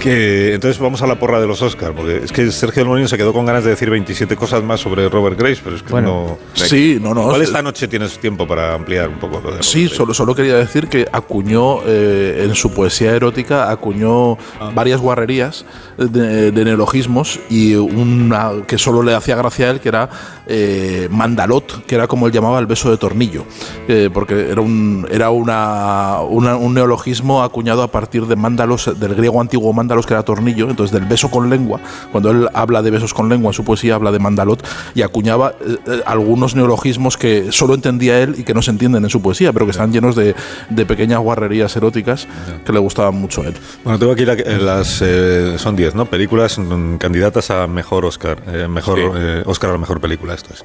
Que, entonces vamos a la porra de los Oscars, porque es que Sergio del Molino se quedó con ganas de decir 27 cosas más sobre Robert Grace, pero es que Bueno. no... Sí, no, no. Igual es- esta noche tienes tiempo para ampliar un poco lo de Sí, solo, solo quería decir que acuñó eh, en su poesía erótica acuñó varias guarrerías de, de neologismos y una que solo le hacía gracia a él que era eh, mandalot, que era como él llamaba el beso de tornillo, eh, porque era un era una, una- un neologismo acuñado a partir de mándalos del griego antiguo mándalos que era tornillo, entonces del beso con lengua. Cuando él habla de besos con lengua en su poesía habla de mandalot y acuñaba eh, eh, algunos neologismos que solo entendía él y que no se entienden en su poesía, pero que están llenos de, de pequeñas guarrerías eróticas que le gustaban mucho a él. Bueno, tengo aquí la- eh, las. eh, son 10, ¿no? Películas mm, candidatas a mejor Oscar. eh, mejor Sí. eh, Oscar a la mejor película, esto es.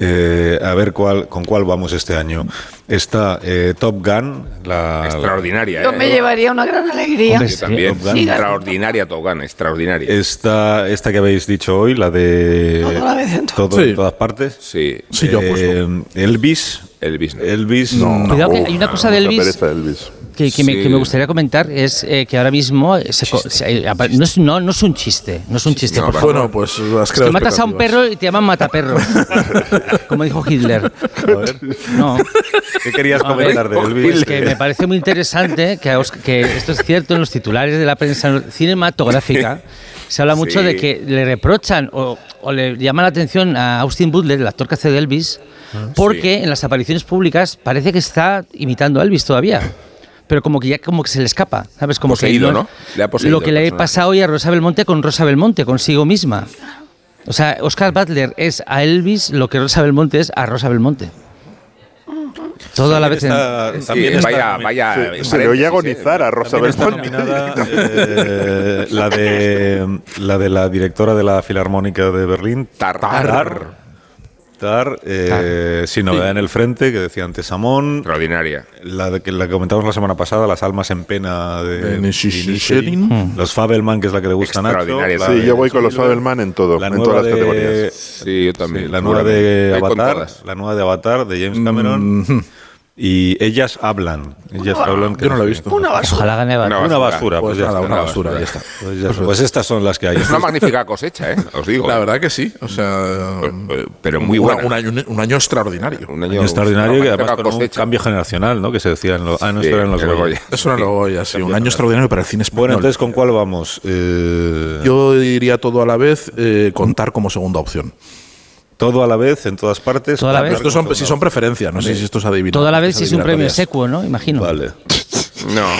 Eh, a ver cuál, con cuál vamos este año. Está eh, Top Gun, la. Extraordinaria, Yo ¿eh? me llevaría una gran alegría. Hombre, Yo sí. también. Top Gun. Extraordinaria Top Gun, extraordinaria. Está esta que habéis dicho hoy, la de. Todo a la vez en todo. todo Sí. en todas partes. Sí, Sí, yo apuesto. Eh, Elvis. Elvis. no. Elvis. Cuidado que hay una cosa de Elvis que, me, Sí. que me gustaría comentar es eh, que ahora mismo se no, es, no, no es un chiste, no es un chiste, no, por favor. Bueno, pues las Es que matas a un perro y te llaman mataperro, como dijo Hitler. No, ¿Qué querías comentar de Elvis? pues que me parece muy interesante que, Os- que esto es cierto en los titulares de la prensa cinematográfica. Se habla mucho Sí. de que le reprochan o, o le llaman la atención a Austin Butler, el actor que hace de Elvis, porque en las apariciones públicas parece que está imitando a Elvis todavía. Pero como que ya como que se le escapa, ¿sabes? Como Poseído, que ¿no? Le ha poseído lo que le personaje. pasa hoy a Rosa Belmonte con Rosa Belmonte, consigo misma. O sea, Oscar Butler es a Elvis lo que Rosa Belmonte es a Rosa Belmonte. Todo a la vez. en- Está- Sí, también está vaya, vaya. Se, en se le oye paréntesis, agonizar ¿eh? a Rosa Belmonte. nominada eh, la, de, la de la directora de la Filarmónica de Berlín, Tar. Tar. Tar, eh, Sin novedad en el frente, que decía antes Amón. Extraordinaria. La de que la que comentamos la semana pasada, Las almas en pena de, De. Hmm. Los Fabelman, que es la que le gusta a Nacho. Sí, de yo voy con los Fabelman en todo, La en nueva todas las de- categorías. Sí, yo también. Sí, la nueva de Avatar, la nueva de Avatar de James Cameron. Y ellas hablan. Ellas hablan. que Yo no la he visto. Una basura. Ojalá gane Avatar. Una Una basura. basura, pues, Pues ya nada, está. una basura, ya está. Pues, ya está. Pues estas son las que hay. Es una magnífica cosecha, ¿eh? Os digo. La verdad que sí, o sea, pero muy una- buena. Un año, un año extraordinario. Un Año extraordinario una y además con un cosecha. cambio generacional, ¿no? Que se decía en los. Ah, no, Sí, en los en los Goya. Eso no lo a sí, un año extraordinario para el cine español. Bueno, entonces, ¿con cuál vamos? Eh, Yo diría todo a la vez, eh, contar como segunda opción. Todo a la vez, en todas partes. Todo a la vez. Estos son, si son preferencias, no sé si esto es adivinado. Toda la vez si es un premio secuo, ¿no? Imagino. Vale. No.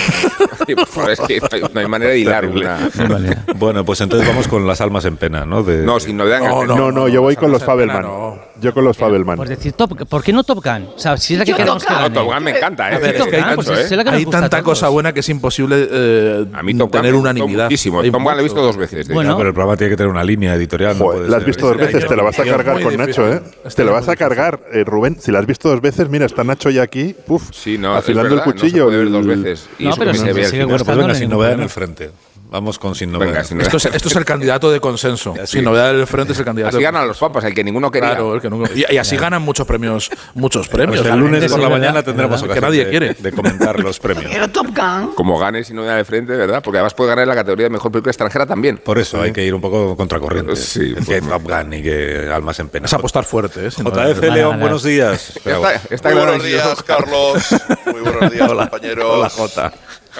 Es que no hay, no hay manera de hilar una. Vale. Bueno, pues entonces vamos con las almas en pena, ¿no? De, No, sin novedad. en el No, frente. No, no, yo voy no, con no, los no, Fabelman. no. Yo con los Fabelman. Por decir, top, ¿por qué no Top Gun? O sea, si es la que queremos que Top Gun. No. Top Gun me encanta, ¿eh? A ver, Es Top que Gun, hay pues tanto, ¿eh? la que nos Hay tanta cosa buena que es imposible eh, A mí Top tener unanimidad. muchísimo. Top Gun lo he visto dos veces. de Bueno. Ah, pero el programa tiene que tener una línea editorial. no la has visto dos veces, te la vas a cargar con. Nacho, ¿eh? Te la vas a cargar, eh, Rubén. Si la has visto dos veces, mira, está Nacho ya aquí, puf, Sí, no, es afilando el cuchillo. No dos el- veces. Y No, eso pero se sigue. Bueno, pues gustando, venga, sin novedad en el frente. Vamos con sin novedad. Venga, sin novedad. Esto es, esto es el candidato de consenso. Sí. Sin novedad del frente es el candidato. Así de ganan los papas, el que ninguno quería. Claro, el que nunca- y, y así ganan muchos premios, muchos premios. Pues el lunes sí, por la mañana tendremos ocasión Que nadie de- quiere. de comentar los premios. Pero Top Gun. Como gane sin novedad de frente, ¿verdad? Porque además puede ganar la categoría de mejor película extranjera también. Por eso hay que ir un poco contracorriente. Sí, que pues, Top Gun y que Almas en Pena. Es apostar fuerte, ¿eh? Sin JF. Vale, León, buenos días. Esta, esta Muy buenos días, Carlos. Muy buenos días, compañeros. hola, Jota.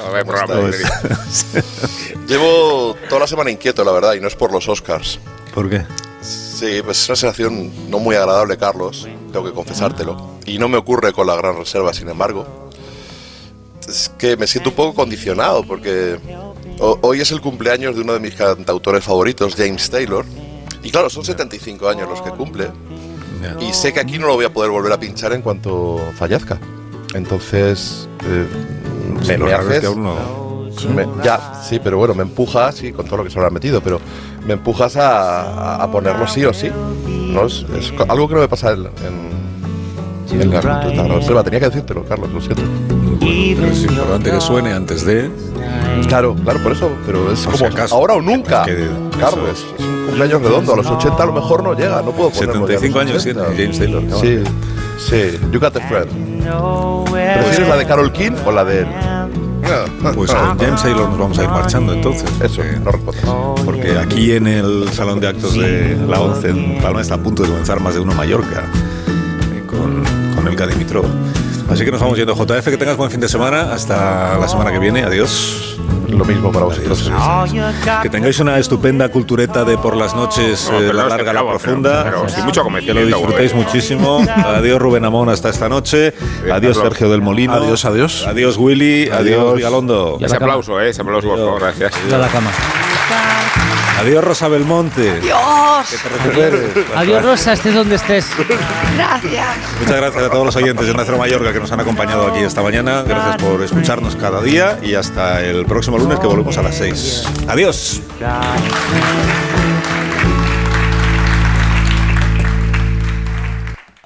A ver, programa, ¿Cómo Llevo toda la semana inquieto, la verdad, y no es por los Oscars. ¿Por qué? Sí, pues es una sensación no muy agradable, Carlos, tengo que confesártelo. Y no me ocurre con la gran reserva, sin embargo. Es que me siento un poco condicionado, porque ho- hoy es el cumpleaños de uno de mis cantautores favoritos, James Taylor. Y claro, son 75 años los que cumple. Y sé que aquí no lo voy a poder volver a pinchar en cuanto fallezca. Entonces, eh, Sí, me, me es haces... que aún no- me- ya, sí, pero bueno, me empujas, sí, con todo lo que se habrá metido, pero me empujas a, a- ponerlo sí o sí. ¿no? Es, es algo que no me pasa en, en, en la reserva. Tenía que decírtelo, Carlos, lo siento. Pero es importante que suene antes de. Claro, claro, por eso, pero es Por como acaso. ahora o nunca. Es que- Carlos, es un cumpleaños redondo, a los 80 a lo mejor no llega, no puedo ponerlo ya a los 75 años 80. tiene James Taylor. Sí, sí, You Got a Friend. ¿Prefieres la de Carol King o la de él? Pues con James Taylor nos vamos a ir marchando entonces. Eso, porque- no respondas. Porque aquí en el Salón de Actos de la ONCE en Palma está a punto de comenzar más de uno Mallorca eh, con, con Elka Dimitrov. Así que nos vamos yendo. JF, que tengas buen fin de semana. Hasta la semana que viene. Adiós. Lo mismo para vosotros. Que tengáis una estupenda cultureta de por las noches, No, eh, la larga, la profunda. pero- pero mucho que lo disfrutéis muchísimo. Adiós Rubén Amón hasta esta noche. Adiós. Sergio del Molino. Adiós, adiós. Adiós Willy. Adiós Adiós. Vigalondo. Ese aplauso, ¿eh? Ese aplauso, por favor, gracias. a la cama. Adiós Rosa Belmonte. Dios, Adiós, Rosa, estés donde estés. gracias. Muchas gracias a todos los oyentes de Nuestro Mallorca que nos han acompañado aquí esta mañana. Gracias por escucharnos cada día y hasta el próximo lunes que volvemos a las 6. Adiós.